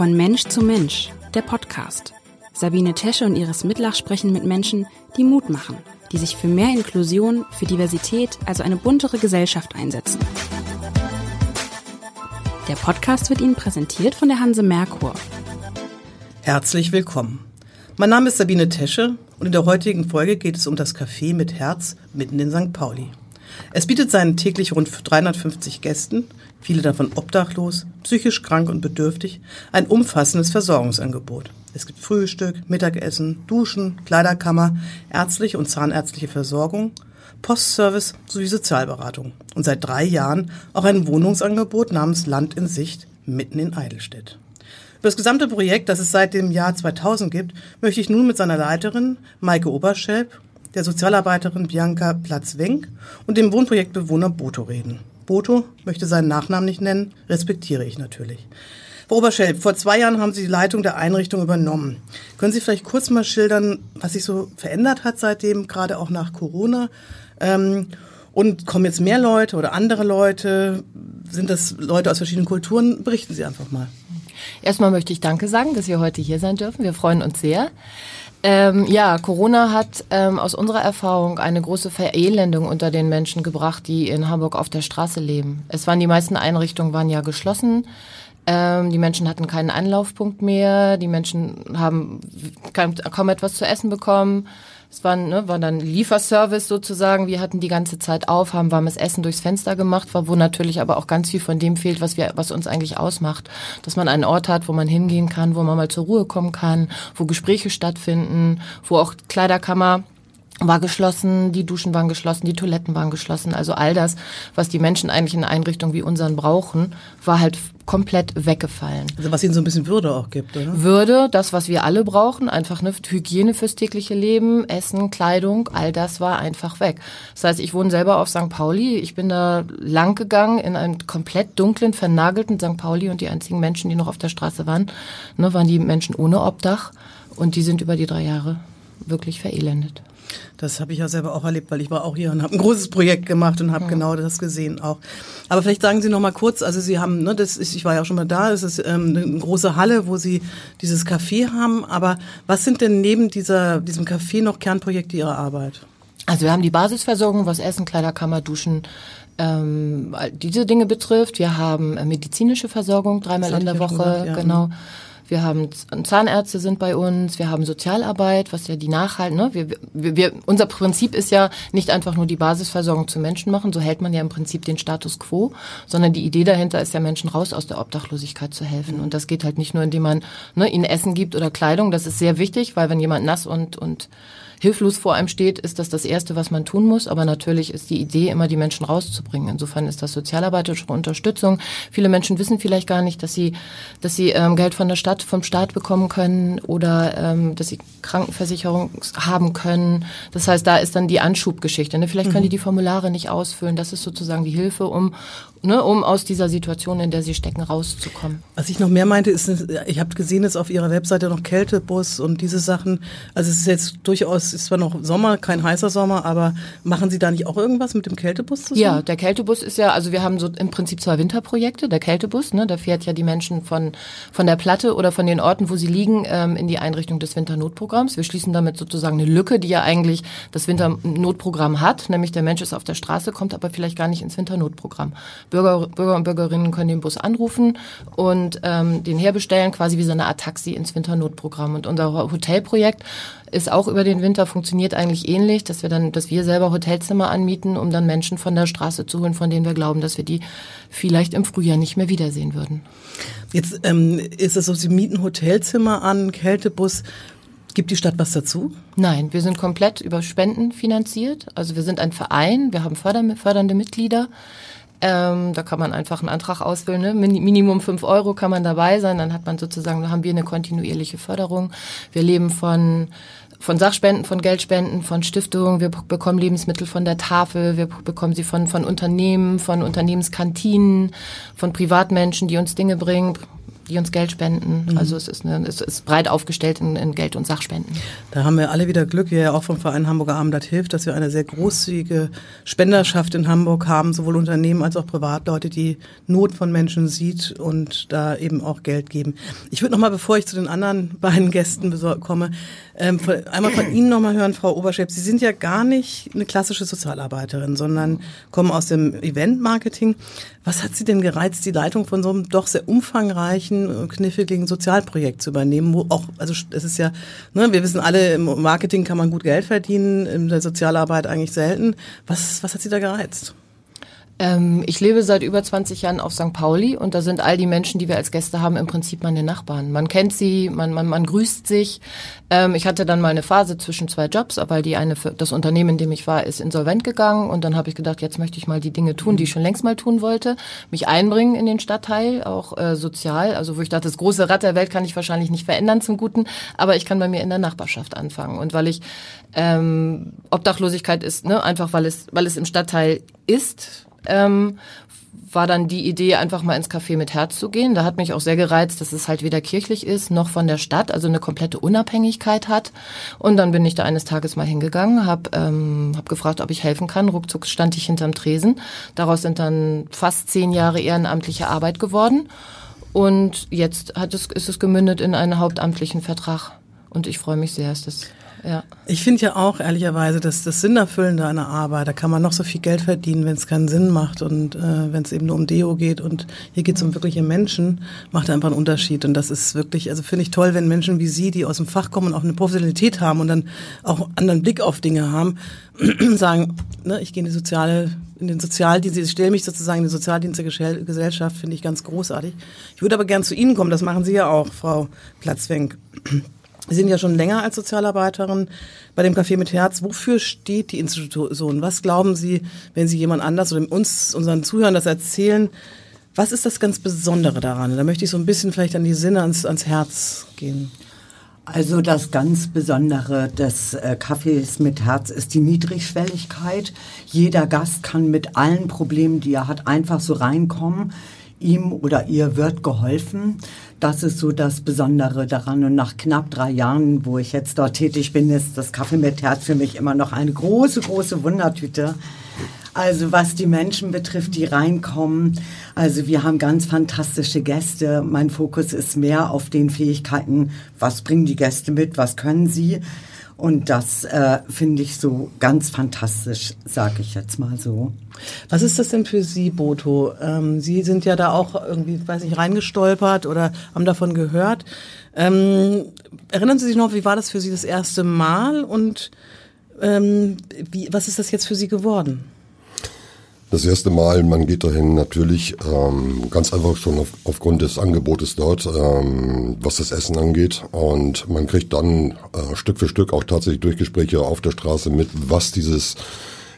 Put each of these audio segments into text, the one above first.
Von Mensch zu Mensch, der Podcast. Sabine Tesche und Iris Mitlach sprechen mit Menschen, die Mut machen, die sich für mehr Inklusion, für Diversität, also eine buntere Gesellschaft einsetzen. Der Podcast wird Ihnen präsentiert von der Hanse Merkur. Herzlich willkommen. Mein Name ist Sabine Tesche und in der heutigen Folge geht es um das Café mit Herz mitten in St. Pauli. Es bietet seinen täglich rund 350 Gästen, viele davon obdachlos, psychisch krank und bedürftig, ein umfassendes Versorgungsangebot. Es gibt Frühstück, Mittagessen, Duschen, Kleiderkammer, ärztliche und zahnärztliche Versorgung, Postservice sowie Sozialberatung. Und seit drei Jahren auch ein Wohnungsangebot namens Land in Sicht mitten in Eidelstedt. Über das gesamte Projekt, das es seit dem Jahr 2000 gibt, möchte ich nun mit seiner Leiterin Maike Oberschelp der Sozialarbeiterin Bianca Platz-Wenk und dem Wohnprojektbewohner Boto reden. Boto möchte seinen Nachnamen nicht nennen, respektiere ich natürlich. Frau Oberschelp, vor zwei Jahren haben Sie die Leitung der Einrichtung übernommen. Können Sie vielleicht kurz mal schildern, was sich so verändert hat seitdem, gerade auch nach Corona? Ähm, und kommen jetzt mehr Leute oder andere Leute? Sind das Leute aus verschiedenen Kulturen? Berichten Sie einfach mal. Erstmal möchte ich Danke sagen, dass wir heute hier sein dürfen. Wir freuen uns sehr. Ähm, ja, Corona hat ähm, aus unserer Erfahrung eine große Verelendung unter den Menschen gebracht, die in Hamburg auf der Straße leben. Es waren die meisten Einrichtungen waren ja geschlossen. Ähm, die Menschen hatten keinen Anlaufpunkt mehr. Die Menschen haben kaum, kaum etwas zu essen bekommen. Es war, ne, war dann Lieferservice sozusagen. Wir hatten die ganze Zeit auf, haben warmes Essen durchs Fenster gemacht, wo natürlich aber auch ganz viel von dem fehlt, was wir, was uns eigentlich ausmacht. Dass man einen Ort hat, wo man hingehen kann, wo man mal zur Ruhe kommen kann, wo Gespräche stattfinden, wo auch Kleiderkammer war geschlossen, die Duschen waren geschlossen, die Toiletten waren geschlossen. Also all das, was die Menschen eigentlich in Einrichtungen wie unseren brauchen, war halt komplett weggefallen. Also was ihnen so ein bisschen Würde auch gibt, oder? Würde, das, was wir alle brauchen, einfach eine Hygiene fürs tägliche Leben, Essen, Kleidung, all das war einfach weg. Das heißt, ich wohne selber auf St. Pauli. Ich bin da lang gegangen in einem komplett dunklen, vernagelten St. Pauli und die einzigen Menschen, die noch auf der Straße waren, ne, waren die Menschen ohne Obdach und die sind über die drei Jahre wirklich verelendet. Das habe ich ja selber auch erlebt, weil ich war auch hier und habe ein großes Projekt gemacht und habe ja. genau das gesehen auch. Aber vielleicht sagen Sie noch mal kurz, also Sie haben, ne, das ist, ich war ja auch schon mal da, es ist ähm, eine große Halle, wo Sie dieses Café haben. Aber was sind denn neben dieser, diesem Café noch Kernprojekte Ihrer Arbeit? Also wir haben die Basisversorgung, was Essen, Kleiderkammer, Duschen, ähm, diese Dinge betrifft. Wir haben äh, medizinische Versorgung dreimal in der Woche, gesagt, ja. genau. Wir haben Zahnärzte sind bei uns, wir haben Sozialarbeit, was ja die Nachhalt, ne? Wir, wir, wir, unser Prinzip ist ja nicht einfach nur die Basisversorgung zu Menschen machen, so hält man ja im Prinzip den Status quo, sondern die Idee dahinter ist ja Menschen raus aus der Obdachlosigkeit zu helfen. Und das geht halt nicht nur, indem man ne, ihnen Essen gibt oder Kleidung, das ist sehr wichtig, weil wenn jemand nass und, und hilflos vor einem steht, ist das das Erste, was man tun muss. Aber natürlich ist die Idee, immer die Menschen rauszubringen. Insofern ist das sozialarbeiterische Unterstützung. Viele Menschen wissen vielleicht gar nicht, dass sie, dass sie ähm, Geld von der Stadt, vom Staat bekommen können oder ähm, dass sie Krankenversicherung haben können. Das heißt, da ist dann die Anschubgeschichte. Ne? Vielleicht können die mhm. die Formulare nicht ausfüllen. Das ist sozusagen die Hilfe, um, ne, um aus dieser Situation, in der sie stecken, rauszukommen. Was ich noch mehr meinte, ist, ich habe gesehen, ist auf Ihrer Webseite noch Kältebus und diese Sachen. Also es ist jetzt durchaus, ist zwar noch Sommer, kein heißer Sommer, aber machen Sie da nicht auch irgendwas mit dem Kältebus zusammen? Ja, der Kältebus ist ja, also wir haben so im Prinzip zwei Winterprojekte. Der Kältebus, ne, da fährt ja die Menschen von, von der Platte oder von den Orten, wo sie liegen, ähm, in die Einrichtung des Winternotprogramms. Wir schließen damit sozusagen eine Lücke, die ja eigentlich das Winternotprogramm hat, nämlich der Mensch ist auf der Straße, kommt aber vielleicht gar nicht ins Winternotprogramm. Bürger, Bürger und Bürgerinnen können den Bus anrufen und ähm, den herbestellen, quasi wie so eine Art Taxi ins Winternotprogramm. Und unser Hotelprojekt ist auch über den Winter, funktioniert eigentlich ähnlich, dass wir dann, dass wir selber Hotelzimmer anmieten, um dann Menschen von der Straße zu holen, von denen wir glauben, dass wir die vielleicht im Frühjahr nicht mehr wiedersehen würden. Jetzt ähm, ist es so, Sie mieten Hotelzimmer an, Kältebus. Gibt die Stadt was dazu? Nein, wir sind komplett über Spenden finanziert. Also wir sind ein Verein, wir haben fördernde Mitglieder. Ähm, da kann man einfach einen Antrag ausfüllen. Ne? Minimum fünf Euro kann man dabei sein. Dann hat man sozusagen, dann haben wir eine kontinuierliche Förderung. Wir leben von von Sachspenden, von Geldspenden, von Stiftungen. Wir bekommen Lebensmittel von der Tafel. Wir bekommen sie von, von Unternehmen, von Unternehmenskantinen, von Privatmenschen, die uns Dinge bringen. Die uns Geld spenden. Mhm. Also es ist, eine, es ist breit aufgestellt in, in, Geld- und Sachspenden. Da haben wir alle wieder Glück, wir ja auch vom Verein Hamburger Abendblatt hilft, dass wir eine sehr großzügige Spenderschaft in Hamburg haben, sowohl Unternehmen als auch Privatleute, die Not von Menschen sieht und da eben auch Geld geben. Ich würde noch mal, bevor ich zu den anderen beiden Gästen komme, ähm, von, einmal von Ihnen noch mal hören, Frau Oberschäpp. Sie sind ja gar nicht eine klassische Sozialarbeiterin, sondern kommen aus dem Eventmarketing. Was hat Sie denn gereizt, die Leitung von so einem doch sehr umfangreichen, kniffligen Sozialprojekt zu übernehmen? Wo auch, also es ist ja, ne, wir wissen alle, im Marketing kann man gut Geld verdienen, in der Sozialarbeit eigentlich selten. Was, was hat Sie da gereizt? Ähm, ich lebe seit über 20 Jahren auf St. Pauli und da sind all die Menschen, die wir als Gäste haben, im Prinzip meine Nachbarn. Man kennt sie, man, man, man grüßt sich. Ähm, ich hatte dann mal eine Phase zwischen zwei Jobs, weil die eine, das Unternehmen, in dem ich war, ist insolvent gegangen und dann habe ich gedacht, jetzt möchte ich mal die Dinge tun, die ich schon längst mal tun wollte. Mich einbringen in den Stadtteil, auch äh, sozial. Also wo ich dachte, das große Rad der Welt kann ich wahrscheinlich nicht verändern zum Guten, aber ich kann bei mir in der Nachbarschaft anfangen. Und weil ich ähm, Obdachlosigkeit ist, ne, einfach weil es, weil es im Stadtteil ist, ähm, war dann die Idee, einfach mal ins Café mit Herz zu gehen. Da hat mich auch sehr gereizt, dass es halt weder kirchlich ist noch von der Stadt, also eine komplette Unabhängigkeit hat. Und dann bin ich da eines Tages mal hingegangen, habe ähm, hab gefragt, ob ich helfen kann. Ruckzuck stand ich hinterm Tresen. Daraus sind dann fast zehn Jahre ehrenamtliche Arbeit geworden. Und jetzt hat es, ist es gemündet in einen hauptamtlichen Vertrag. Und ich freue mich sehr, dass das ja. Ich finde ja auch ehrlicherweise, dass das Sinnerfüllende der Arbeit, da kann man noch so viel Geld verdienen, wenn es keinen Sinn macht und äh, wenn es eben nur um Deo geht und hier geht es um wirkliche Menschen, macht einfach einen Unterschied und das ist wirklich, also finde ich toll, wenn Menschen wie Sie, die aus dem Fach kommen und auch eine Professionalität haben und dann auch einen anderen Blick auf Dinge haben, sagen, ne, ich gehe in die soziale in den Sozialdienst, ich stelle mich sozusagen in die Sozialdienst der Gesellschaft, finde ich ganz großartig. Ich würde aber gern zu Ihnen kommen, das machen Sie ja auch, Frau Platzwenk. Sie sind ja schon länger als Sozialarbeiterin bei dem Café mit Herz. Wofür steht die Institution? Was glauben Sie, wenn Sie jemand anders oder uns, unseren Zuhörern das erzählen? Was ist das ganz Besondere daran? Da möchte ich so ein bisschen vielleicht an die Sinne, ans, ans Herz gehen. Also das ganz Besondere des äh, Cafés mit Herz ist die Niedrigschwelligkeit. Jeder Gast kann mit allen Problemen, die er hat, einfach so reinkommen ihm oder ihr wird geholfen. Das ist so das Besondere daran. Und nach knapp drei Jahren, wo ich jetzt dort tätig bin, ist das Kaffee mit Herz für mich immer noch eine große, große Wundertüte. Also was die Menschen betrifft, die reinkommen. Also wir haben ganz fantastische Gäste. Mein Fokus ist mehr auf den Fähigkeiten, was bringen die Gäste mit, was können sie. Und das äh, finde ich so ganz fantastisch, sage ich jetzt mal so. Was ist das denn für Sie, Boto? Ähm, Sie sind ja da auch irgendwie, weiß ich, reingestolpert oder haben davon gehört. Ähm, erinnern Sie sich noch, wie war das für Sie das erste Mal und ähm, wie, was ist das jetzt für Sie geworden? Das erste Mal, man geht dahin natürlich ähm, ganz einfach schon auf, aufgrund des Angebotes dort, ähm, was das Essen angeht. Und man kriegt dann äh, Stück für Stück auch tatsächlich durch Gespräche auf der Straße mit, was dieses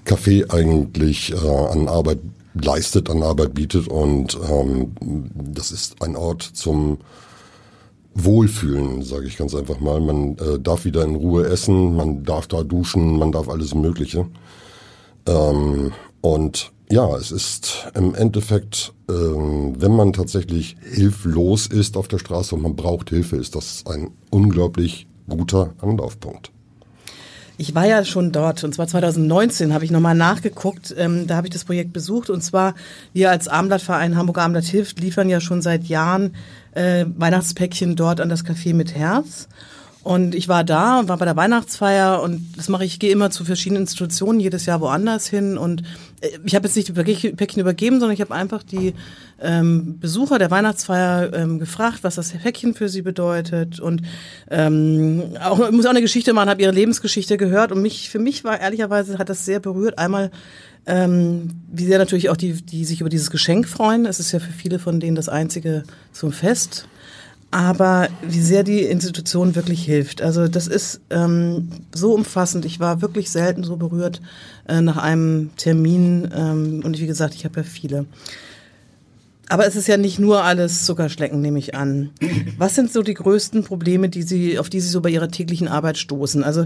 Café eigentlich äh, an Arbeit leistet, an Arbeit bietet. Und ähm, das ist ein Ort zum Wohlfühlen, sage ich ganz einfach mal. Man äh, darf wieder in Ruhe essen, man darf da duschen, man darf alles Mögliche. Ähm, und ja, es ist im Endeffekt, ähm, wenn man tatsächlich hilflos ist auf der Straße und man braucht Hilfe, ist das ein unglaublich guter Anlaufpunkt. Ich war ja schon dort und zwar 2019 habe ich nochmal nachgeguckt. Ähm, da habe ich das Projekt besucht und zwar wir als Abendblattverein Hamburg Abendblatt hilft liefern ja schon seit Jahren äh, Weihnachtspäckchen dort an das Café mit Herz. Und ich war da, war bei der Weihnachtsfeier und das mache ich, ich gehe immer zu verschiedenen Institutionen, jedes Jahr woanders hin. Und äh, ich habe jetzt nicht die Päckchen übergeben, sondern ich habe einfach die ähm, Besucher der Weihnachtsfeier ähm, gefragt, was das Päckchen für sie bedeutet. Und ähm, auch, ich muss auch eine Geschichte machen, habe ihre Lebensgeschichte gehört. Und mich, für mich war ehrlicherweise, hat das sehr berührt. Einmal ähm, wie sehr natürlich auch die, die sich über dieses Geschenk freuen. Es ist ja für viele von denen das einzige zum Fest aber wie sehr die Institution wirklich hilft. Also das ist ähm, so umfassend. Ich war wirklich selten so berührt äh, nach einem Termin. Ähm, und wie gesagt, ich habe ja viele. Aber es ist ja nicht nur alles Zuckerschlecken, nehme ich an. Was sind so die größten Probleme, die Sie, auf die Sie so bei Ihrer täglichen Arbeit stoßen? Also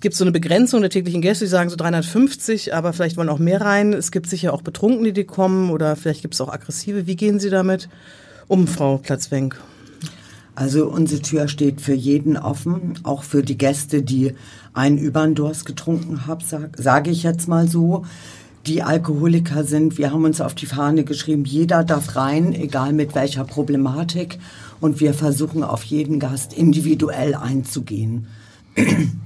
gibt es so eine Begrenzung der täglichen Gäste, die sagen so 350, aber vielleicht wollen auch mehr rein. Es gibt sicher auch Betrunkene, die kommen oder vielleicht gibt es auch aggressive. Wie gehen Sie damit um, Frau Platzwenk? Also unsere Tür steht für jeden offen, auch für die Gäste, die einen Überndurst getrunken haben, sage sag ich jetzt mal so die Alkoholiker sind. Wir haben uns auf die Fahne geschrieben, jeder darf rein, egal mit welcher Problematik. Und wir versuchen auf jeden Gast individuell einzugehen.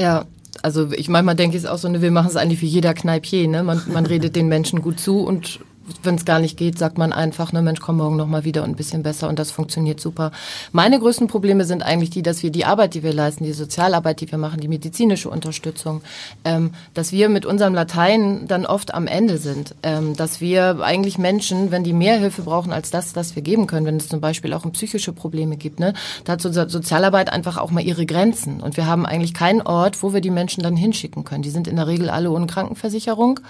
Ja, also ich manchmal denke ich es auch so, ne, wir machen es eigentlich wie jeder Kneipier, ne? Man, man redet den Menschen gut zu und wenn es gar nicht geht, sagt man einfach, ne Mensch, komm morgen noch mal wieder und ein bisschen besser und das funktioniert super. Meine größten Probleme sind eigentlich die, dass wir die Arbeit, die wir leisten, die Sozialarbeit, die wir machen, die medizinische Unterstützung, ähm, dass wir mit unserem Latein dann oft am Ende sind, ähm, dass wir eigentlich Menschen, wenn die mehr Hilfe brauchen als das, was wir geben können, wenn es zum Beispiel auch um psychische Probleme gibt, ne, da hat Sozialarbeit einfach auch mal ihre Grenzen und wir haben eigentlich keinen Ort, wo wir die Menschen dann hinschicken können. Die sind in der Regel alle ohne Krankenversicherung.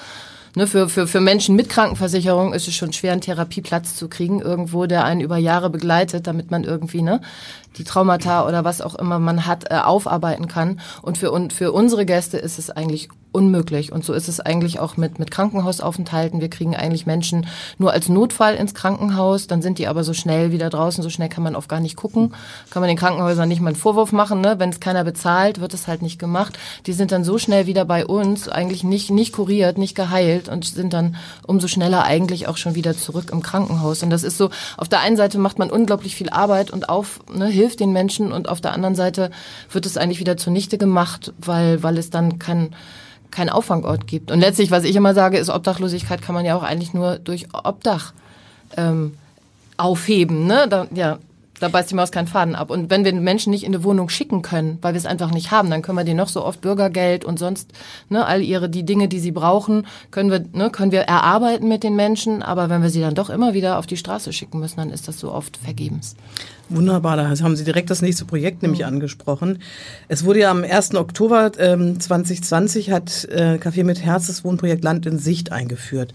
Ne, für, für, für Menschen mit Krankenversicherung ist es schon schwer, einen Therapieplatz zu kriegen, irgendwo, der einen über Jahre begleitet, damit man irgendwie ne, die Traumata oder was auch immer man hat, äh, aufarbeiten kann. Und für, und für unsere Gäste ist es eigentlich unmöglich. Und so ist es eigentlich auch mit, mit Krankenhausaufenthalten. Wir kriegen eigentlich Menschen nur als Notfall ins Krankenhaus, dann sind die aber so schnell wieder draußen, so schnell kann man oft gar nicht gucken. Kann man den Krankenhäusern nicht mal einen Vorwurf machen, ne? Wenn es keiner bezahlt, wird es halt nicht gemacht. Die sind dann so schnell wieder bei uns, eigentlich nicht, nicht kuriert, nicht geheilt und sind dann umso schneller eigentlich auch schon wieder zurück im Krankenhaus. Und das ist so, auf der einen Seite macht man unglaublich viel Arbeit und auf, ne, hilft den Menschen und auf der anderen Seite wird es eigentlich wieder zunichte gemacht, weil, weil es dann kein, kein Auffangort gibt. Und letztlich, was ich immer sage, ist, Obdachlosigkeit kann man ja auch eigentlich nur durch Obdach ähm, aufheben. Ne? Da, ja, da beißt die Maus keinen Faden ab. Und wenn wir Menschen nicht in eine Wohnung schicken können, weil wir es einfach nicht haben, dann können wir denen noch so oft Bürgergeld und sonst ne, all ihre die Dinge, die sie brauchen, können wir ne, können wir erarbeiten mit den Menschen. Aber wenn wir sie dann doch immer wieder auf die Straße schicken müssen, dann ist das so oft vergebens. Wunderbar, da haben Sie direkt das nächste Projekt nämlich mhm. angesprochen. Es wurde ja am 1. Oktober ähm, 2020 hat äh, Café mit Herz das Wohnprojekt Land in Sicht eingeführt.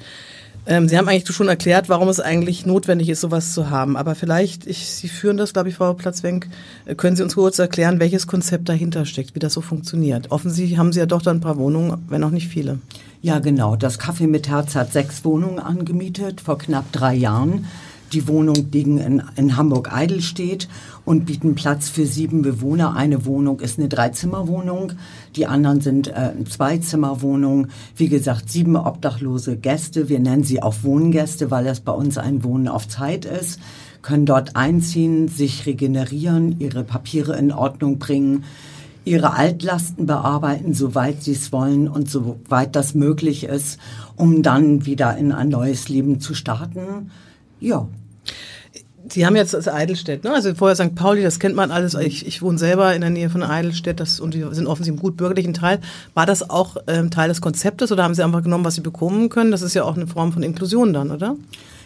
Ähm, Sie haben eigentlich schon erklärt, warum es eigentlich notwendig ist, sowas zu haben. Aber vielleicht, ich, Sie führen das, glaube ich, Frau Platzwenk, äh, können Sie uns kurz erklären, welches Konzept dahinter steckt, wie das so funktioniert? Offensichtlich haben Sie ja doch dann ein paar Wohnungen, wenn auch nicht viele. Ja, genau. Das Café mit Herz hat sechs Wohnungen angemietet vor knapp drei Jahren. Die Wohnungen liegen in, in Hamburg-Eidelstedt und bieten Platz für sieben Bewohner. Eine Wohnung ist eine Dreizimmerwohnung, die anderen sind äh, Zweizimmerwohnungen. Wie gesagt, sieben obdachlose Gäste. Wir nennen sie auch Wohngäste, weil das bei uns ein Wohnen auf Zeit ist. Können dort einziehen, sich regenerieren, ihre Papiere in Ordnung bringen ihre Altlasten bearbeiten, soweit sie es wollen und soweit das möglich ist, um dann wieder in ein neues Leben zu starten. Ja, Sie haben jetzt das Eidelstedt, ne? Also vorher St. Pauli, das kennt man alles. Ich, ich wohne selber in der Nähe von Eidelstedt, das und die sind offensichtlich im gut bürgerlichen Teil. War das auch ähm, Teil des Konzeptes oder haben Sie einfach genommen, was Sie bekommen können? Das ist ja auch eine Form von Inklusion dann, oder?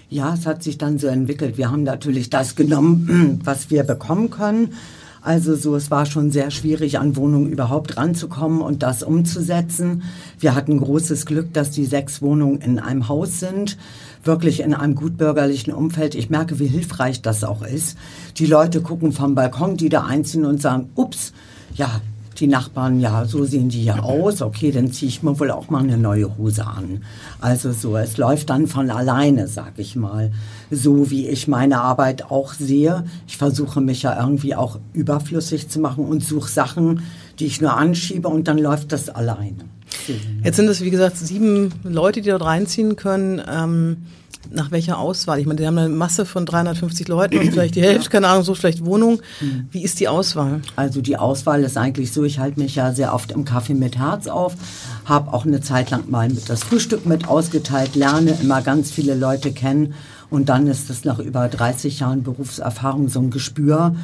Ja, es hat sich dann so entwickelt. Wir haben natürlich das genommen, was wir bekommen können. Also so, es war schon sehr schwierig, an Wohnungen überhaupt ranzukommen und das umzusetzen. Wir hatten großes Glück, dass die sechs Wohnungen in einem Haus sind wirklich in einem gutbürgerlichen Umfeld. Ich merke, wie hilfreich das auch ist. Die Leute gucken vom Balkon, die da einziehen und sagen, ups, ja, die Nachbarn, ja, so sehen die ja aus. Okay, dann ziehe ich mir wohl auch mal eine neue Hose an. Also so, es läuft dann von alleine, sag ich mal. So wie ich meine Arbeit auch sehe. Ich versuche mich ja irgendwie auch überflüssig zu machen und suche Sachen, die ich nur anschiebe und dann läuft das alleine. Jetzt sind es, wie gesagt, sieben Leute, die dort reinziehen können. Ähm, nach welcher Auswahl? Ich meine, die haben eine Masse von 350 Leuten und vielleicht die Hälfte, keine Ahnung, so vielleicht Wohnung. Mhm. Wie ist die Auswahl? Also die Auswahl ist eigentlich so, ich halte mich ja sehr oft im Kaffee mit Herz auf, habe auch eine Zeit lang mal mit das Frühstück mit ausgeteilt, lerne immer ganz viele Leute kennen und dann ist es nach über 30 Jahren Berufserfahrung so ein Gespür,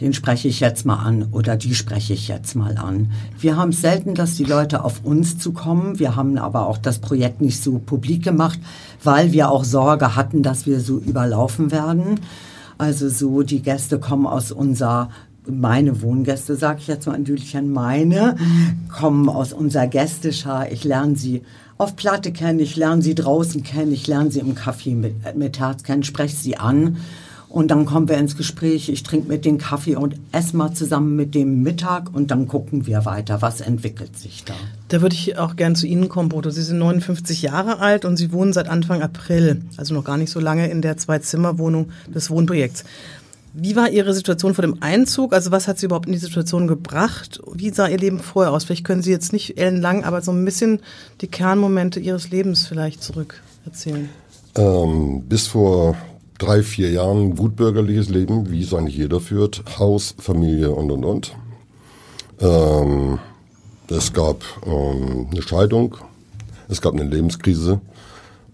den spreche ich jetzt mal an oder die spreche ich jetzt mal an. Wir haben selten, dass die Leute auf uns zukommen. Wir haben aber auch das Projekt nicht so publik gemacht, weil wir auch Sorge hatten, dass wir so überlaufen werden. Also so, die Gäste kommen aus unserer meine Wohngäste, sage ich jetzt mal ein Düdelchen, meine, kommen aus unserer Gästeschar. Ich lerne sie auf Platte kennen, ich lerne sie draußen kennen, ich lerne sie im Café mit, mit Herz kennen, spreche sie an Und dann kommen wir ins Gespräch, ich trinke mit dem Kaffee und esse mal zusammen mit dem Mittag und dann gucken wir weiter, was entwickelt sich da. Da würde ich auch gern zu Ihnen kommen, Bodo. Sie sind 59 Jahre alt und Sie wohnen seit Anfang April, also noch gar nicht so lange in der Zwei-Zimmer-Wohnung des Wohnprojekts. Wie war Ihre Situation vor dem Einzug? Also was hat Sie überhaupt in die Situation gebracht? Wie sah Ihr Leben vorher aus? Vielleicht können Sie jetzt nicht ellenlang, aber so ein bisschen die Kernmomente Ihres Lebens vielleicht zurück erzählen. Ähm, bis vor drei, vier Jahren gutbürgerliches Leben, wie es eigentlich jeder führt. Haus, Familie und, und, und. Ähm, es gab ähm, eine Scheidung, es gab eine Lebenskrise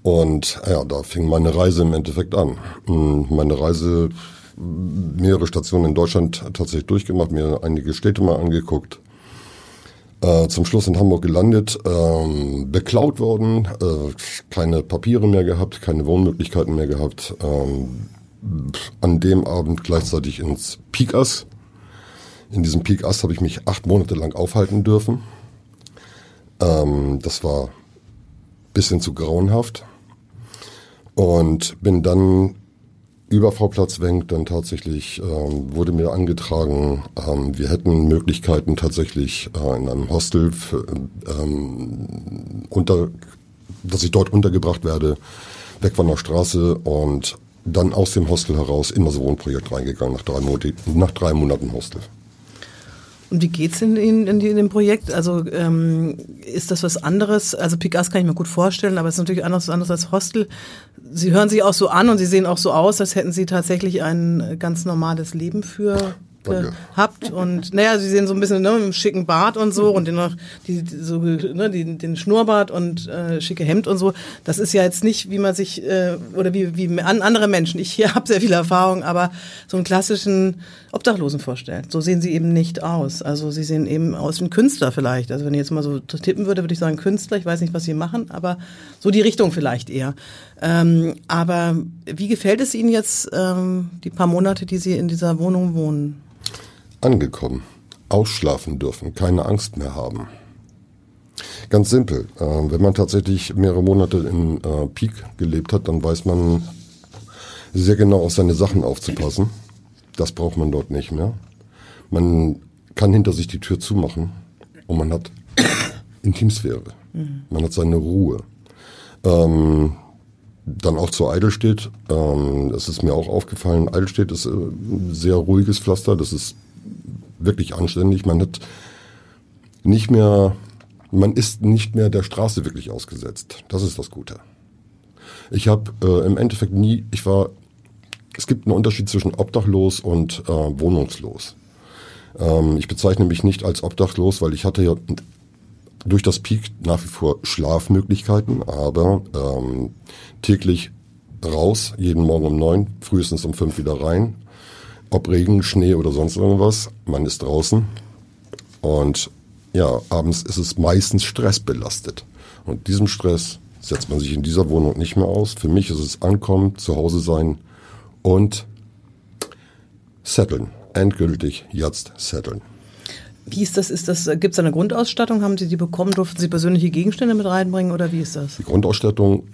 und ja, da fing meine Reise im Endeffekt an. Hm, meine Reise, mehrere Stationen in Deutschland tatsächlich durchgemacht, mir einige Städte mal angeguckt. Äh, zum Schluss in Hamburg gelandet, ähm, beklaut worden, äh, keine Papiere mehr gehabt, keine Wohnmöglichkeiten mehr gehabt. Ähm, an dem Abend gleichzeitig ins Pikas. In diesem Pikas habe ich mich acht Monate lang aufhalten dürfen. Ähm, das war bisschen zu grauenhaft. Und bin dann über Frau Platzwenk dann tatsächlich ähm, wurde mir angetragen, ähm, wir hätten Möglichkeiten tatsächlich äh, in einem Hostel für, ähm, unter, dass ich dort untergebracht werde, weg von der Straße und dann aus dem Hostel heraus in das Wohnprojekt reingegangen nach drei, Monate, nach drei Monaten Hostel. Und wie geht's in, in, in, in dem Projekt? Also ähm, ist das was anderes? Also Pigas kann ich mir gut vorstellen, aber es ist natürlich anders, anderes als Hostel. Sie hören sich auch so an und Sie sehen auch so aus, als hätten Sie tatsächlich ein ganz normales Leben für gehabt und naja, sie sehen so ein bisschen ne, mit einem schicken Bart und so und den noch die, so ne, die, den Schnurrbart und äh, schicke Hemd und so. Das ist ja jetzt nicht, wie man sich äh, oder wie wie an andere Menschen. Ich hier habe sehr viel Erfahrung, aber so einen klassischen Obdachlosen vorstellt. So sehen sie eben nicht aus. Also sie sehen eben aus wie ein Künstler vielleicht. Also wenn ich jetzt mal so tippen würde, würde ich sagen Künstler. Ich weiß nicht, was sie machen, aber so die Richtung vielleicht eher. Ähm, aber wie gefällt es Ihnen jetzt ähm, die paar Monate, die Sie in dieser Wohnung wohnen? angekommen, ausschlafen dürfen, keine Angst mehr haben. Ganz simpel. Äh, wenn man tatsächlich mehrere Monate in äh, Peak gelebt hat, dann weiß man sehr genau auf seine Sachen aufzupassen. Das braucht man dort nicht mehr. Man kann hinter sich die Tür zumachen und man hat Intimsphäre. Mhm. Man hat seine Ruhe. Ähm, dann auch zu Eidelstedt. Ähm, das ist mir auch aufgefallen. Eidelstedt ist äh, ein sehr ruhiges Pflaster. Das ist wirklich anständig. Man hat nicht mehr, man ist nicht mehr der Straße wirklich ausgesetzt. Das ist das Gute. Ich habe äh, im Endeffekt nie, ich war, es gibt einen Unterschied zwischen obdachlos und äh, wohnungslos. Ähm, ich bezeichne mich nicht als obdachlos, weil ich hatte ja durch das Peak nach wie vor Schlafmöglichkeiten, aber ähm, täglich raus, jeden Morgen um neun, frühestens um fünf wieder rein, ob Regen, Schnee oder sonst irgendwas, man ist draußen und ja, abends ist es meistens stressbelastet. Und diesem Stress setzt man sich in dieser Wohnung nicht mehr aus. Für mich ist es ankommen, zu Hause sein und setteln. Endgültig jetzt setteln. Wie ist das? Ist das Gibt es eine Grundausstattung? Haben Sie die bekommen? Durften Sie persönliche Gegenstände mit reinbringen oder wie ist das? Die Grundausstattung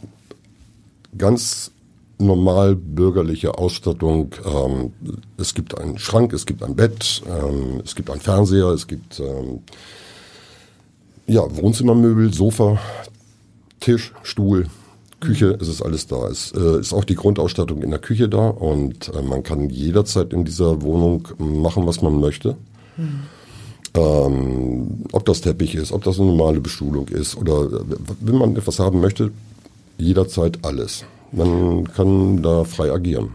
ganz normal bürgerliche Ausstattung. Ähm, es gibt einen Schrank, es gibt ein Bett, ähm, es gibt einen Fernseher, es gibt ähm, ja, Wohnzimmermöbel, Sofa, Tisch, Stuhl, Küche, es ist alles da. Es äh, ist auch die Grundausstattung in der Küche da und äh, man kann jederzeit in dieser Wohnung machen, was man möchte. Mhm. Ähm, ob das Teppich ist, ob das eine normale Bestuhlung ist oder äh, wenn man etwas haben möchte, jederzeit alles. Man kann da frei agieren.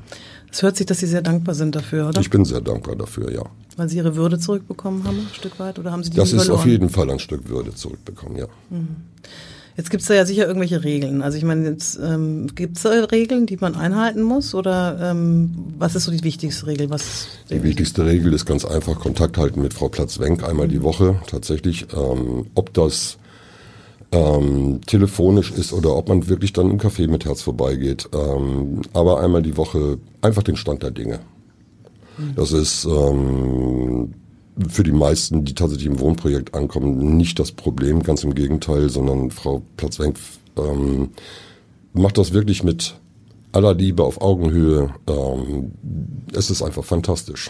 Es hört sich, dass Sie sehr dankbar sind dafür, oder? Ich bin sehr dankbar dafür, ja. Weil Sie Ihre Würde zurückbekommen haben, ein Stück weit, oder haben Sie die Das ist verloren? auf jeden Fall ein Stück Würde zurückbekommen, ja. Mhm. Jetzt gibt es da ja sicher irgendwelche Regeln. Also ich meine, jetzt ähm, gibt es da Regeln, die man einhalten muss? Oder ähm, was ist so die wichtigste Regel? Was die wichtigste Regel ist ganz einfach Kontakt halten mit Frau Platz-Wenk einmal die Woche tatsächlich. Ähm, ob das ähm, telefonisch ist oder ob man wirklich dann im Café mit Herz vorbeigeht. Ähm, aber einmal die Woche einfach den Stand der Dinge. Mhm. Das ist ähm, für die meisten, die tatsächlich im Wohnprojekt ankommen, nicht das Problem, ganz im Gegenteil, sondern Frau Platzwenk ähm, macht das wirklich mit aller Liebe auf Augenhöhe. Ähm, es ist einfach fantastisch.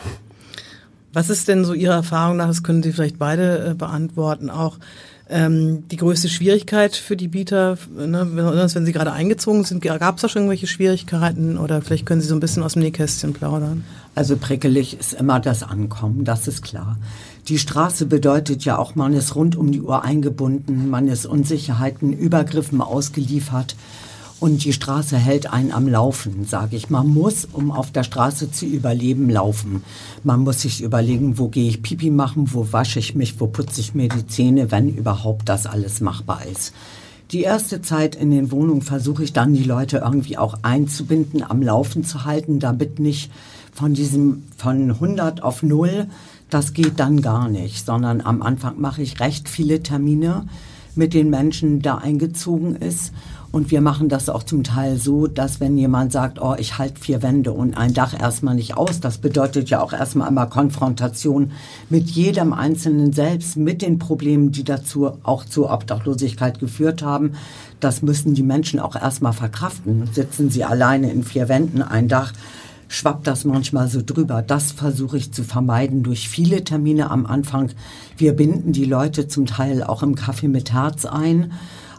Was ist denn so Ihrer Erfahrung nach, das können Sie vielleicht beide äh, beantworten, auch ähm, die größte Schwierigkeit für die Bieter, ne, wenn, wenn sie gerade eingezogen sind, gab es da schon irgendwelche Schwierigkeiten oder vielleicht können Sie so ein bisschen aus dem Nähkästchen plaudern? Also prickelig ist immer das Ankommen, das ist klar. Die Straße bedeutet ja auch, man ist rund um die Uhr eingebunden, man ist Unsicherheiten, Übergriffen ausgeliefert. Und die Straße hält einen am Laufen, sage ich. Man muss, um auf der Straße zu überleben, laufen. Man muss sich überlegen, wo gehe ich Pipi machen, wo wasche ich mich, wo putze ich mir die Zähne, wenn überhaupt das alles machbar ist. Die erste Zeit in den Wohnungen versuche ich dann, die Leute irgendwie auch einzubinden, am Laufen zu halten, damit nicht von diesem, von 100 auf 0, das geht dann gar nicht, sondern am Anfang mache ich recht viele Termine mit den Menschen, da eingezogen ist und wir machen das auch zum Teil so, dass wenn jemand sagt, oh, ich halte vier Wände und ein Dach erstmal nicht aus, das bedeutet ja auch erstmal einmal Konfrontation mit jedem Einzelnen selbst, mit den Problemen, die dazu auch zur Obdachlosigkeit geführt haben. Das müssen die Menschen auch erstmal verkraften. Sitzen sie alleine in vier Wänden, ein Dach, schwappt das manchmal so drüber. Das versuche ich zu vermeiden durch viele Termine am Anfang. Wir binden die Leute zum Teil auch im Kaffee mit Herz ein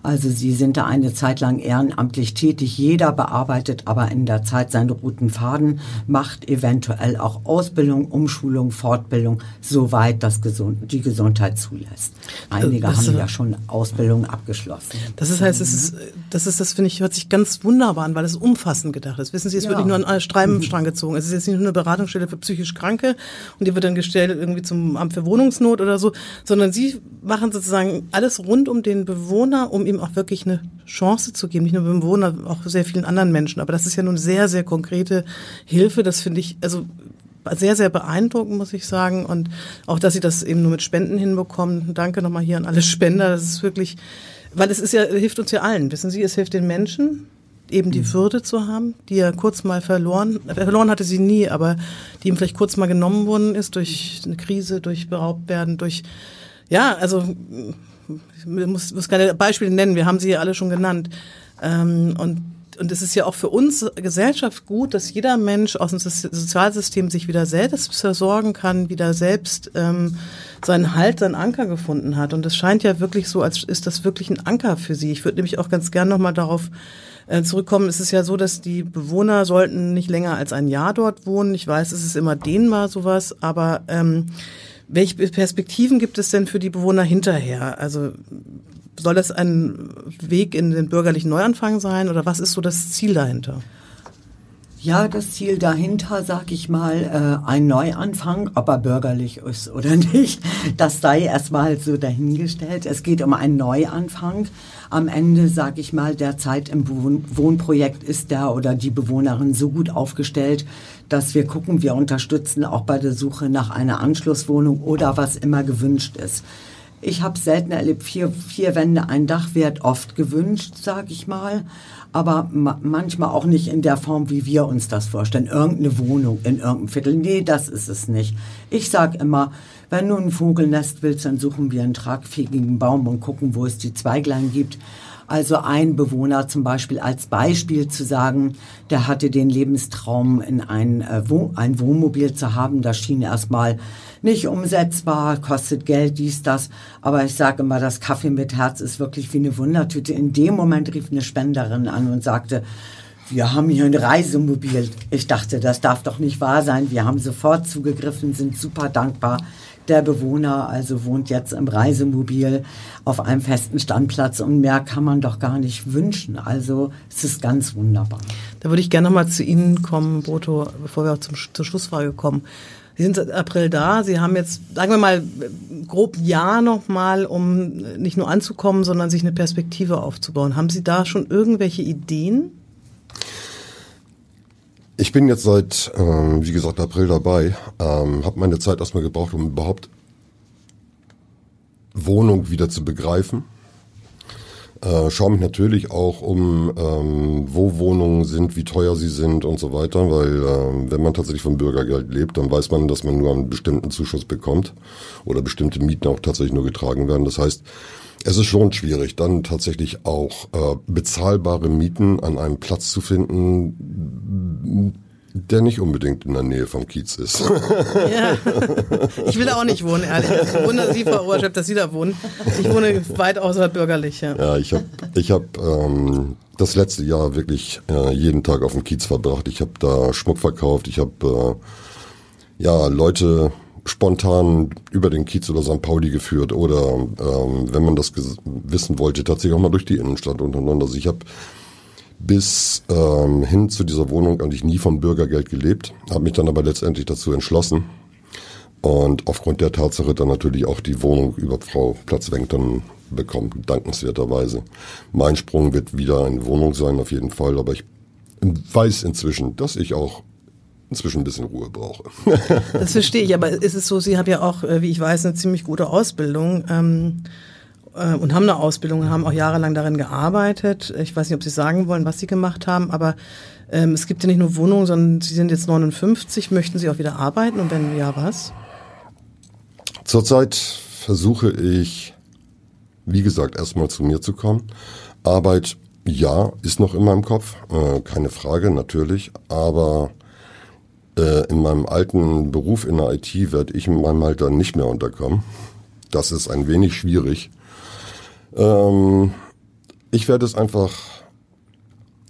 also sie sind da eine Zeit lang ehrenamtlich tätig. Jeder bearbeitet aber in der Zeit seinen roten Faden, macht eventuell auch Ausbildung, Umschulung, Fortbildung, soweit das Gesund die Gesundheit zulässt. Einige das haben ja schon Ausbildung abgeschlossen. Das ist, heißt, es ist, das ist, das finde ich, hört sich ganz wunderbar an, weil es umfassend gedacht ist. Wissen Sie, es ja. wird nicht nur an einen Streibenstrang gezogen. Es ist jetzt nicht nur eine Beratungsstelle für psychisch Kranke und die wird dann gestellt irgendwie zum Amt für Wohnungsnot oder so, sondern Sie machen sozusagen alles rund um den Bewohner, um ihm auch wirklich eine Chance zu geben, nicht nur Bewohner, auch sehr vielen anderen Menschen. Aber das ist ja nun sehr, sehr konkrete Hilfe. Das finde ich, also sehr, sehr beeindruckend, muss ich sagen. Und auch, dass sie das eben nur mit Spenden hinbekommen. Danke nochmal hier an alle Spender. Das ist wirklich, weil es ist ja, hilft uns ja allen. Wissen Sie, es hilft den Menschen, eben die mhm. Würde zu haben, die er kurz mal verloren, verloren hatte sie nie, aber die ihm vielleicht kurz mal genommen worden ist durch eine Krise, durch beraubt werden, durch, ja, also ich muss, muss keine Beispiele nennen, wir haben sie ja alle schon genannt. Ähm, und und es ist ja auch für uns Gesellschaft gut, dass jeder Mensch aus dem Sozialsystem sich wieder selbst versorgen kann, wieder selbst ähm, seinen Halt, seinen Anker gefunden hat. Und es scheint ja wirklich so, als ist das wirklich ein Anker für sie. Ich würde nämlich auch ganz gern nochmal darauf äh, zurückkommen. Es ist ja so, dass die Bewohner sollten nicht länger als ein Jahr dort wohnen. Ich weiß, es ist immer dehnbar sowas, aber ähm, welche Perspektiven gibt es denn für die Bewohner hinterher? Also soll das ein Weg in den bürgerlichen Neuanfang sein oder was ist so das Ziel dahinter? Ja, das Ziel dahinter, sag ich mal, äh, ein Neuanfang, ob er bürgerlich ist oder nicht, das sei erstmal so dahingestellt. Es geht um einen Neuanfang. Am Ende, sag ich mal, der Zeit im Wohnprojekt ist der oder die Bewohnerin so gut aufgestellt, dass wir gucken, wir unterstützen auch bei der Suche nach einer Anschlusswohnung oder was immer gewünscht ist. Ich habe selten erlebt, vier, vier Wände, ein Dach wird oft gewünscht, sag ich mal aber ma manchmal auch nicht in der Form, wie wir uns das vorstellen. Irgendeine Wohnung in irgendeinem Viertel. Nee, das ist es nicht. Ich sag immer, wenn du ein Vogelnest willst, dann suchen wir einen tragfähigen Baum und gucken, wo es die Zweiglein gibt. Also ein Bewohner zum Beispiel als Beispiel zu sagen, der hatte den Lebenstraum, in ein, äh, Wohn ein Wohnmobil zu haben. Das schien erstmal nicht umsetzbar, kostet Geld, dies, das. Aber ich sage immer, das Kaffee mit Herz ist wirklich wie eine Wundertüte. In dem Moment rief eine Spenderin an und sagte, wir haben hier ein Reisemobil. Ich dachte, das darf doch nicht wahr sein. Wir haben sofort zugegriffen, sind super dankbar der Bewohner also wohnt jetzt im Reisemobil auf einem festen Standplatz und mehr kann man doch gar nicht wünschen. Also es ist ganz wunderbar. Da würde ich gerne nochmal zu Ihnen kommen, Boto, bevor wir zum, zur Schlussfrage kommen. Sie sind seit April da. Sie haben jetzt, sagen wir mal, grob Jahr nochmal, um nicht nur anzukommen, sondern sich eine Perspektive aufzubauen. Haben Sie da schon irgendwelche Ideen? Ich bin jetzt seit, ähm, wie gesagt, April dabei, ähm, habe meine Zeit erstmal gebraucht, um überhaupt Wohnung wieder zu begreifen. Äh, schaue mich natürlich auch um, ähm, wo Wohnungen sind, wie teuer sie sind und so weiter, weil äh, wenn man tatsächlich vom Bürgergeld lebt, dann weiß man, dass man nur einen bestimmten Zuschuss bekommt oder bestimmte Mieten auch tatsächlich nur getragen werden. Das heißt, Es ist schon schwierig, dann tatsächlich auch äh, bezahlbare Mieten an einem Platz zu finden, der nicht unbedingt in der Nähe vom Kiez ist. Ja. Ich will da auch nicht wohnen, ehrlich. Ich wundere Sie, Frau Oberchef, dass Sie da wohnen. Ich wohne weit außerhalb bürgerlich. Ja, ja ich habe ich hab, ähm, das letzte Jahr wirklich äh, jeden Tag auf dem Kiez verbracht. Ich habe da Schmuck verkauft. Ich habe äh, ja Leute spontan über den Kiez oder St. Pauli geführt oder ähm, wenn man das wissen wollte, tatsächlich auch mal durch die Innenstadt untereinander. Also ich habe bis ähm, hin zu dieser Wohnung eigentlich nie vom Bürgergeld gelebt, habe mich dann aber letztendlich dazu entschlossen und aufgrund der Tatsache dann natürlich auch die Wohnung über Frau Platzwenk dann bekommen, dankenswerterweise. Mein Sprung wird wieder eine Wohnung sein, auf jeden Fall, aber ich weiß inzwischen, dass ich auch inzwischen ein bisschen Ruhe brauche. das verstehe ich, aber ist es so, Sie haben ja auch, äh, wie ich weiß, eine ziemlich gute Ausbildung. Ähm, äh, und haben eine Ausbildung, haben auch jahrelang darin gearbeitet. Ich weiß nicht, ob Sie sagen wollen, was Sie gemacht haben, aber ähm, es gibt ja nicht nur Wohnungen, sondern Sie sind jetzt 59. Möchten Sie auch wieder arbeiten und wenn ja, was? Zurzeit versuche ich, wie gesagt, erstmal zu mir zu kommen. Arbeit, ja, ist noch in meinem Kopf, äh, keine Frage, natürlich, aber äh, in meinem alten Beruf in der IT werde ich in meinem Alter nicht mehr unterkommen. Das ist ein wenig schwierig. Ähm, ich werde es einfach,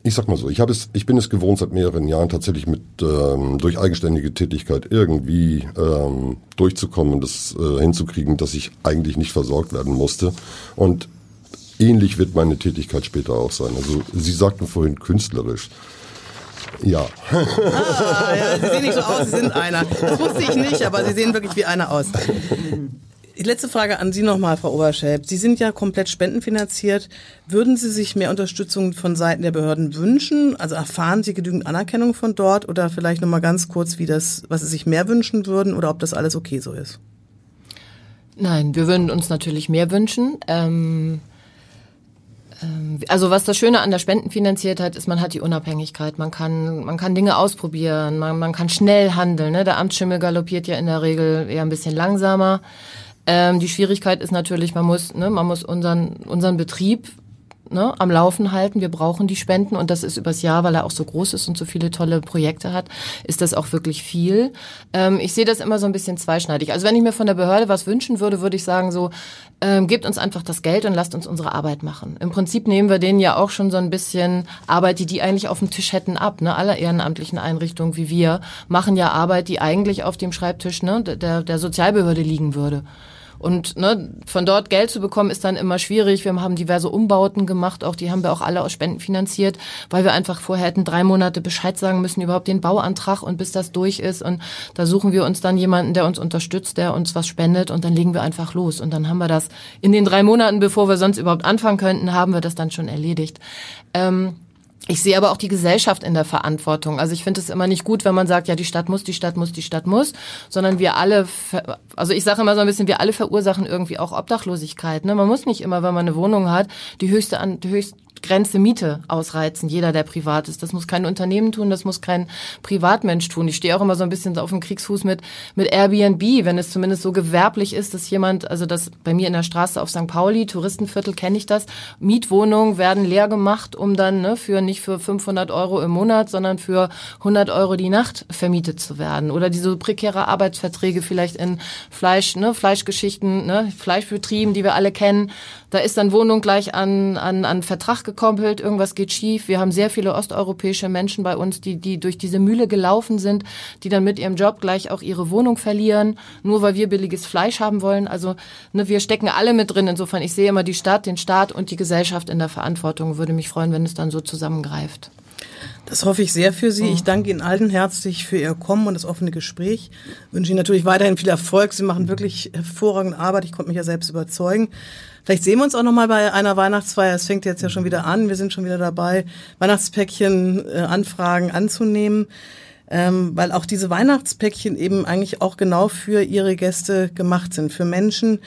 ich sag mal so, ich habe es, ich bin es gewohnt seit mehreren Jahren tatsächlich mit ähm, durch eigenständige Tätigkeit irgendwie ähm, durchzukommen und das äh, hinzukriegen, dass ich eigentlich nicht versorgt werden musste. Und ähnlich wird meine Tätigkeit später auch sein. Also Sie sagten vorhin künstlerisch. Ja. Ah, ja. Sie sehen nicht so aus, Sie sind einer. Das wusste ich nicht, aber Sie sehen wirklich wie einer aus. Die letzte Frage an Sie nochmal, Frau Oberschelp. Sie sind ja komplett spendenfinanziert. Würden Sie sich mehr Unterstützung von Seiten der Behörden wünschen? Also erfahren Sie genügend Anerkennung von dort oder vielleicht nochmal ganz kurz, wie das, was Sie sich mehr wünschen würden oder ob das alles okay so ist? Nein, wir würden uns natürlich mehr wünschen. Ähm ähm, also was das Schöne an der Spendenfinanziertheit ist, man hat die Unabhängigkeit, man kann, man kann Dinge ausprobieren, man, man kann schnell handeln. Ne? Der Amtsschimmel galoppiert ja in der Regel eher ein bisschen langsamer. Ähm, die Schwierigkeit ist natürlich, man muss, ne, man muss unseren, unseren Betrieb ne, am Laufen halten. Wir brauchen die Spenden und das ist übers Jahr, weil er auch so groß ist und so viele tolle Projekte hat, ist das auch wirklich viel. Ähm, ich sehe das immer so ein bisschen zweischneidig. Also wenn ich mir von der Behörde was wünschen würde, würde ich sagen so, ähm, gebt uns einfach das Geld und lasst uns unsere Arbeit machen. Im Prinzip nehmen wir denen ja auch schon so ein bisschen Arbeit, die die eigentlich auf dem Tisch hätten, ab. Ne? Alle ehrenamtlichen Einrichtungen wie wir machen ja Arbeit, die eigentlich auf dem Schreibtisch ne, der, der Sozialbehörde liegen würde. Und ne, von dort Geld zu bekommen, ist dann immer schwierig. Wir haben diverse Umbauten gemacht, auch die haben wir auch alle aus Spenden finanziert, weil wir einfach vorher hätten drei Monate Bescheid sagen müssen, überhaupt den Bauantrag und bis das durch ist. Und da suchen wir uns dann jemanden, der uns unterstützt, der uns was spendet und dann legen wir einfach los. Und dann haben wir das in den drei Monaten, bevor wir sonst überhaupt anfangen könnten, haben wir das dann schon erledigt. Ähm, ich sehe aber auch die Gesellschaft in der Verantwortung. Also ich finde es immer nicht gut, wenn man sagt, ja, die Stadt muss, die Stadt muss, die Stadt muss, sondern wir alle, also ich sage immer so ein bisschen, wir alle verursachen irgendwie auch Obdachlosigkeit. Ne? Man muss nicht immer, wenn man eine Wohnung hat, die höchste, die höchste Grenze Miete ausreizen, jeder, der privat ist. Das muss kein Unternehmen tun, das muss kein Privatmensch tun. Ich stehe auch immer so ein bisschen auf dem Kriegsfuß mit, mit Airbnb, wenn es zumindest so gewerblich ist, dass jemand, also das bei mir in der Straße auf St. Pauli, Touristenviertel kenne ich das, Mietwohnungen werden leer gemacht, um dann ne, für nicht für 500 Euro im Monat, sondern für 100 Euro die Nacht vermietet zu werden. Oder diese prekäre Arbeitsverträge vielleicht in Fleisch, ne, Fleischgeschichten, ne, Fleischbetrieben, die wir alle kennen. Da ist dann Wohnung gleich an, an, an Vertrag gekoppelt, irgendwas geht schief. Wir haben sehr viele osteuropäische Menschen bei uns, die, die durch diese Mühle gelaufen sind, die dann mit ihrem Job gleich auch ihre Wohnung verlieren, nur weil wir billiges Fleisch haben wollen. Also ne, wir stecken alle mit drin. Insofern, ich sehe immer die Stadt, den Staat und die Gesellschaft in der Verantwortung. Würde mich freuen, wenn es dann so zusammengreift. Das hoffe ich sehr für Sie. Ich danke Ihnen allen herzlich für Ihr Kommen und das offene Gespräch. Ich wünsche Ihnen natürlich weiterhin viel Erfolg. Sie machen wirklich hervorragende Arbeit. Ich konnte mich ja selbst überzeugen. Vielleicht sehen wir uns auch noch mal bei einer Weihnachtsfeier. Es fängt jetzt ja schon wieder an. Wir sind schon wieder dabei, Weihnachtspäckchen äh, Anfragen anzunehmen. Ähm, weil auch diese Weihnachtspäckchen eben eigentlich auch genau für ihre Gäste gemacht sind. Für Menschen,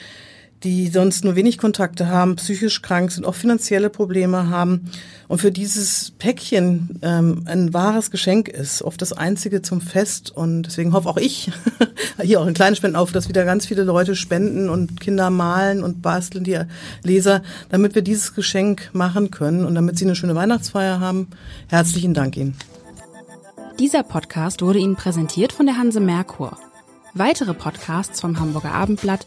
die sonst nur wenig Kontakte haben, psychisch krank sind, auch finanzielle Probleme haben und für dieses Päckchen ähm, ein wahres Geschenk ist, oft das einzige zum Fest. Und deswegen hoffe auch ich, hier auch in kleinen Spenden auf, dass wieder ganz viele Leute spenden und Kinder malen und basteln, die Leser, damit wir dieses Geschenk machen können und damit sie eine schöne Weihnachtsfeier haben. Herzlichen Dank Ihnen. Dieser Podcast wurde Ihnen präsentiert von der Hanse Merkur. Weitere Podcasts vom Hamburger Abendblatt